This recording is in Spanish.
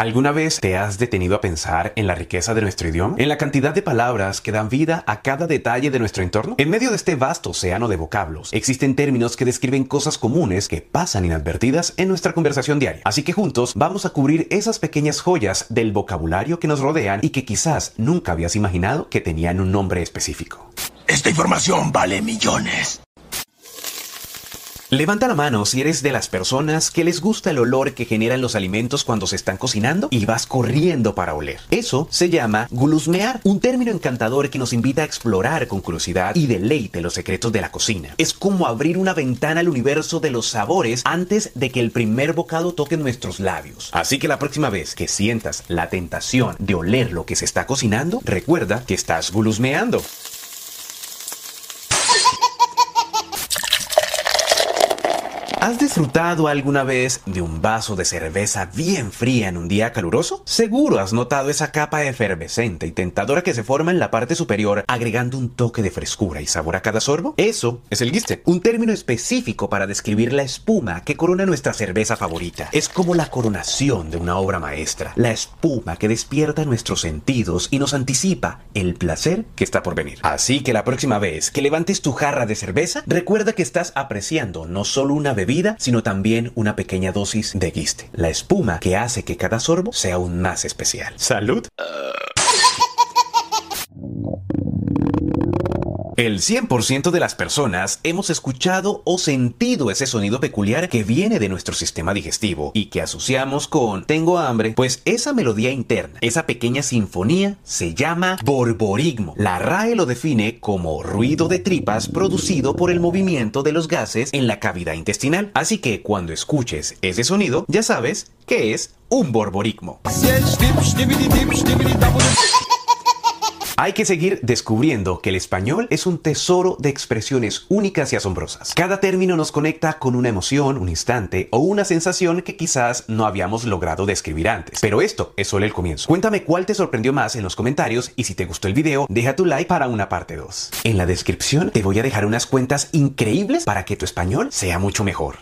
¿Alguna vez te has detenido a pensar en la riqueza de nuestro idioma? ¿En la cantidad de palabras que dan vida a cada detalle de nuestro entorno? En medio de este vasto océano de vocablos, existen términos que describen cosas comunes que pasan inadvertidas en nuestra conversación diaria. Así que juntos vamos a cubrir esas pequeñas joyas del vocabulario que nos rodean y que quizás nunca habías imaginado que tenían un nombre específico. Esta información vale millones. Levanta la mano si eres de las personas que les gusta el olor que generan los alimentos cuando se están cocinando y vas corriendo para oler. Eso se llama gulusmear, un término encantador que nos invita a explorar con curiosidad y deleite los secretos de la cocina. Es como abrir una ventana al universo de los sabores antes de que el primer bocado toque nuestros labios. Así que la próxima vez que sientas la tentación de oler lo que se está cocinando, recuerda que estás gulusmeando. ¿Has disfrutado alguna vez de un vaso de cerveza bien fría en un día caluroso? Seguro has notado esa capa efervescente y tentadora que se forma en la parte superior, agregando un toque de frescura y sabor a cada sorbo. Eso es el guiste, un término específico para describir la espuma que corona nuestra cerveza favorita. Es como la coronación de una obra maestra, la espuma que despierta nuestros sentidos y nos anticipa el placer que está por venir. Así que la próxima vez que levantes tu jarra de cerveza, recuerda que estás apreciando no solo una bebida, sino también una pequeña dosis de guiste, la espuma que hace que cada sorbo sea aún más especial. ¡Salud! El 100% de las personas hemos escuchado o sentido ese sonido peculiar que viene de nuestro sistema digestivo y que asociamos con tengo hambre, pues esa melodía interna, esa pequeña sinfonía, se llama borborigmo. La RAE lo define como ruido de tripas producido por el movimiento de los gases en la cavidad intestinal. Así que cuando escuches ese sonido, ya sabes que es un borborigmo. Hay que seguir descubriendo que el español es un tesoro de expresiones únicas y asombrosas. Cada término nos conecta con una emoción, un instante o una sensación que quizás no habíamos logrado describir antes. Pero esto es solo el comienzo. Cuéntame cuál te sorprendió más en los comentarios y si te gustó el video, deja tu like para una parte 2. En la descripción te voy a dejar unas cuentas increíbles para que tu español sea mucho mejor.